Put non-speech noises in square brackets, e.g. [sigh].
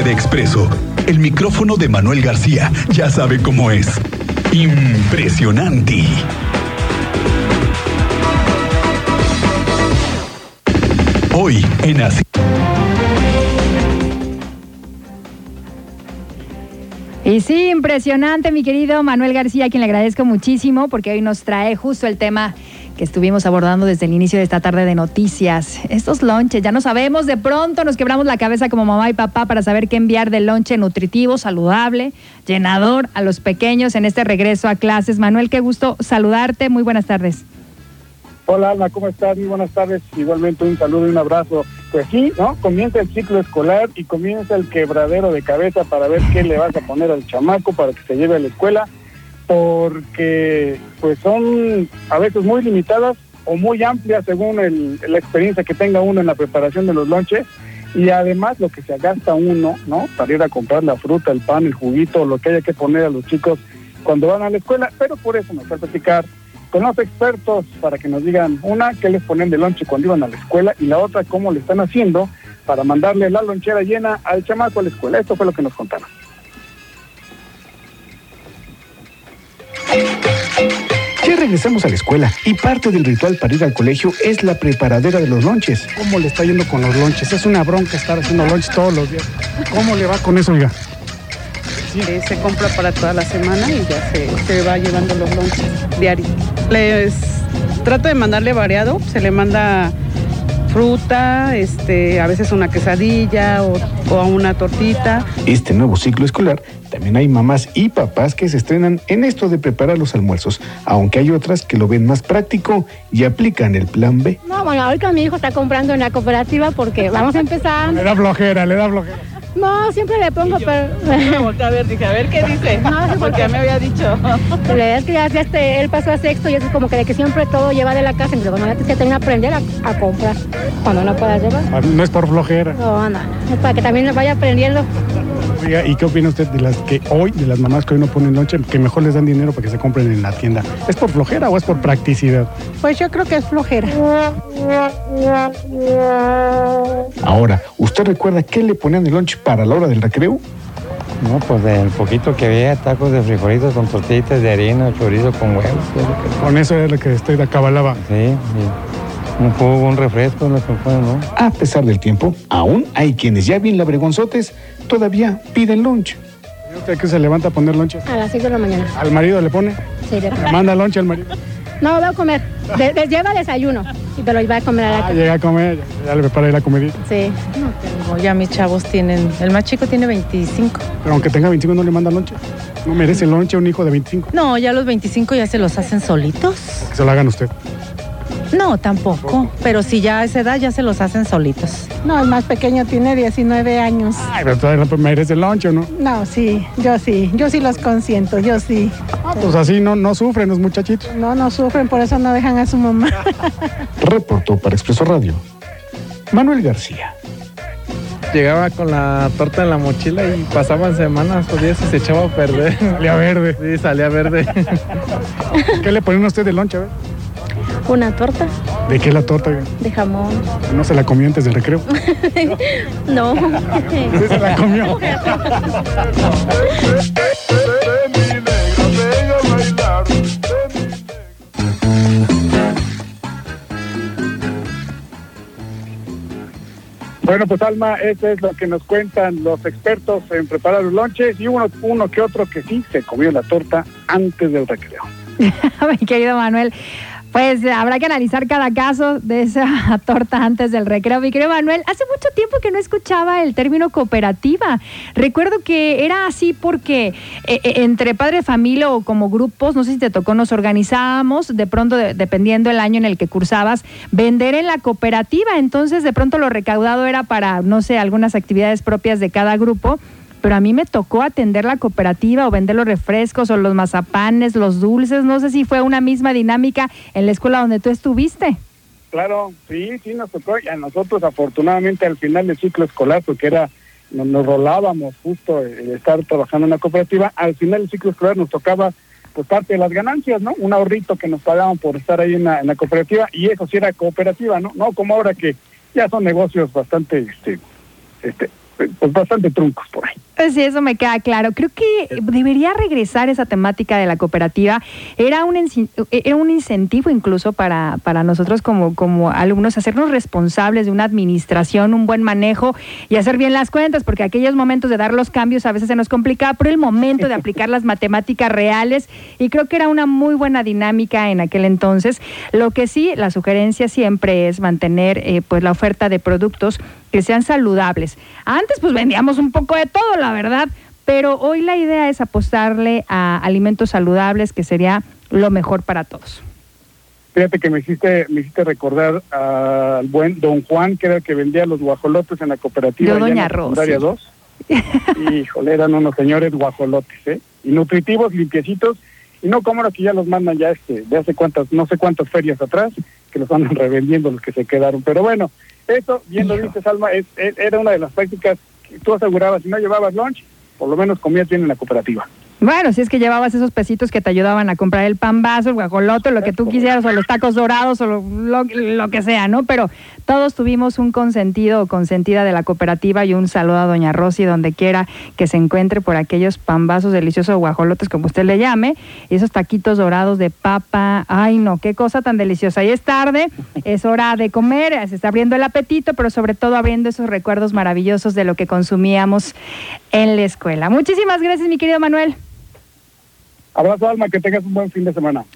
de Expreso, el micrófono de Manuel García ya sabe cómo es. Impresionante. Hoy en Así. Y sí, impresionante, mi querido Manuel García, a quien le agradezco muchísimo porque hoy nos trae justo el tema que estuvimos abordando desde el inicio de esta tarde de noticias. Estos lonches, ya no sabemos, de pronto nos quebramos la cabeza como mamá y papá para saber qué enviar de lonche nutritivo, saludable, llenador a los pequeños en este regreso a clases. Manuel, qué gusto saludarte. Muy buenas tardes. Hola Alma, ¿cómo estás? Muy buenas tardes. Igualmente un saludo y un abrazo. Pues sí, ¿no? Comienza el ciclo escolar y comienza el quebradero de cabeza para ver qué le vas a poner al chamaco para que se lleve a la escuela porque pues son a veces muy limitadas o muy amplias según la experiencia que tenga uno en la preparación de los lonches y además lo que se gasta uno, ¿no? Para ir a comprar la fruta, el pan, el juguito, lo que haya que poner a los chicos cuando van a la escuela, pero por eso nos va a platicar con los expertos para que nos digan una, qué les ponen de lonche cuando iban a la escuela y la otra, cómo le están haciendo para mandarle la lonchera llena al chamaco a la escuela. Esto fue lo que nos contaron. Regresamos a la escuela y parte del ritual para ir al colegio es la preparadera de los lonches. ¿Cómo le está yendo con los lonches? Es una bronca estar haciendo lonches todos los días. ¿Cómo le va con eso, oiga? se compra para toda la semana y ya se, se va llevando los lonches diarios. Les trato de mandarle variado, se le manda fruta, este, a veces una quesadilla o, o, una tortita. Este nuevo ciclo escolar también hay mamás y papás que se estrenan en esto de preparar los almuerzos, aunque hay otras que lo ven más práctico y aplican el plan B. No, bueno, ahorita mi hijo está comprando en la cooperativa porque vamos a empezar. Le da flojera, le da flojera. No, siempre le pongo, pero... Me volteé a ver, dije, a ver qué dice, [laughs] no, porque ya me había dicho. La verdad es que ya, este, él pasó a sexto y es como que de que siempre todo lleva de la casa, entonces bueno, ya que tener que aprender a, a, comprar cuando no puedas llevar. Ah, no es por flojera. No, no, es para que también vaya aprendiendo. Oiga, ¿y qué opina usted de las que hoy, de las mamás que hoy no ponen lonche, que mejor les dan dinero para que se compren en la tienda? ¿Es por flojera o es por practicidad? Pues yo creo que es flojera. Ahora, ¿usted recuerda qué le ponían el lonche para la hora del recreo? No, pues del poquito que había, tacos de frijolitos con tortillitas de harina, chorizo con huevos. Con eso es lo que estoy de acabalaba. Sí, un jugo, un refresco, lo que fue, ¿no? A pesar del tiempo, aún hay quienes ya bien labregonzotes todavía piden lunch. ¿Y usted que se levanta a poner lonche? A las 5 de la mañana. ¿Al marido le pone? Sí, le ¿Le manda lonche al marido? No, va a comer. De, de, lleva desayuno y te lo va a comer a la ah, casa. llega a comer, ya, le prepara ir a comer. Sí. No tengo, ya mis chavos tienen, el más chico tiene 25. Pero aunque tenga 25 no le manda lonche. No merece lonche a un hijo de 25. No, ya los 25 ya se los hacen solitos. Que se lo hagan usted. No, tampoco. Pero si ya a esa edad ya se los hacen solitos. No, el más pequeño tiene 19 años. Ay, pero todavía merece lonche, ¿no? No, sí, yo sí. Yo sí los consiento, yo sí. Ah, pues así no, no sufren los muchachitos. No, no sufren, por eso no dejan a su mamá. [laughs] Reportó para Expreso Radio. Manuel García. Llegaba con la torta en la mochila y pasaban semanas o días y se echaba a perder. Salía verde. Sí, salía verde. ¿Qué le ponen a usted de lonche, a ver? Una torta. ¿De qué la torta? De jamón. ¿No se la comió antes del recreo? [laughs] no. Sí, se la comió. [laughs] Bueno, pues Alma, eso es lo que nos cuentan los expertos en preparar los lonches y uno, uno que otro que sí se comió la torta antes del recreo. [laughs] Mi querido Manuel, pues habrá que analizar cada caso de esa [laughs] torta antes del recreo. Mi querido Manuel, hace mucho tiempo que no escuchaba el término cooperativa. Recuerdo que era así porque eh, entre padre de familia o como grupos, no sé si te tocó, nos organizábamos, de pronto, de, dependiendo el año en el que cursabas, vender en la cooperativa. Entonces, de pronto lo recaudado era para, no sé, algunas actividades propias de cada grupo pero a mí me tocó atender la cooperativa o vender los refrescos o los mazapanes, los dulces. No sé si fue una misma dinámica en la escuela donde tú estuviste. Claro, sí, sí nos tocó. Y a nosotros, afortunadamente, al final del ciclo escolar, porque era nos, nos rolábamos justo el estar trabajando en la cooperativa, al final del ciclo escolar nos tocaba pues parte de las ganancias, ¿no? Un ahorrito que nos pagaban por estar ahí en la, en la cooperativa y eso sí era cooperativa, ¿no? No como ahora que ya son negocios bastante, este, este, pues bastante truncos por ahí. Pues sí, eso me queda claro. Creo que debería regresar esa temática de la cooperativa. Era un, era un incentivo incluso para, para nosotros como, como alumnos, hacernos responsables de una administración, un buen manejo y hacer bien las cuentas, porque aquellos momentos de dar los cambios a veces se nos complicaba, pero el momento de aplicar las matemáticas reales, y creo que era una muy buena dinámica en aquel entonces. Lo que sí, la sugerencia siempre es mantener eh, pues la oferta de productos que sean saludables. Antes pues vendíamos un poco de todo, la verdad, pero hoy la idea es apostarle a alimentos saludables, que sería lo mejor para todos. Fíjate que me hiciste, me hiciste recordar al buen Don Juan, que era el que vendía los guajolotes en la cooperativa. Yo, Doña secundaria 2. [laughs] Híjole, eran unos señores guajolotes, ¿eh? Y nutritivos, limpiecitos, y no como los que ya los mandan ya este, de hace cuántas, no sé cuántas ferias atrás, que los andan revendiendo los que se quedaron. Pero bueno, eso, bien lo dices, Alma, es, es- era una de las prácticas que tú asegurabas, si no llevabas lunch, por lo menos comías bien en la cooperativa. Bueno, si es que llevabas esos pesitos que te ayudaban a comprar el pan vaso, el guajolote, lo que tú quisieras, o los tacos dorados, o lo, lo- lo que sea, ¿no? Pero todos tuvimos un consentido o consentida de la cooperativa y un saludo a Doña Rosy donde quiera que se encuentre por aquellos pan vasos deliciosos, guajolotes, como usted le llame, y esos taquitos dorados de papa. Ay, no, qué cosa tan deliciosa. Y es tarde, es hora de comer, se está abriendo el apetito, pero sobre todo abriendo esos recuerdos maravillosos de lo que consumíamos en la escuela. Muchísimas gracias, mi querido Manuel. Abrazo, Alma, que tengas un buen fin de semana.